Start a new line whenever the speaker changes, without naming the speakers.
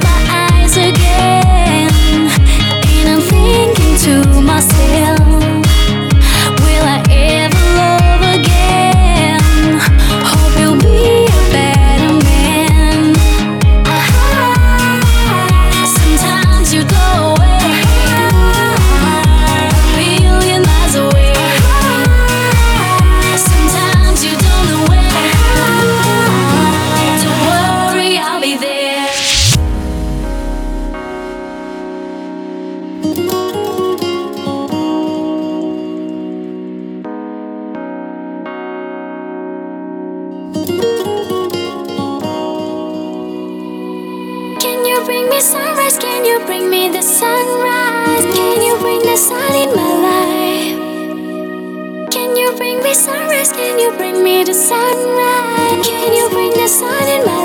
my eyes again. And I'm thinking to myself sunrise? Can you bring the sun in my life? Can you bring me sunrise? Can you bring me the sunrise? Can you bring the sun in my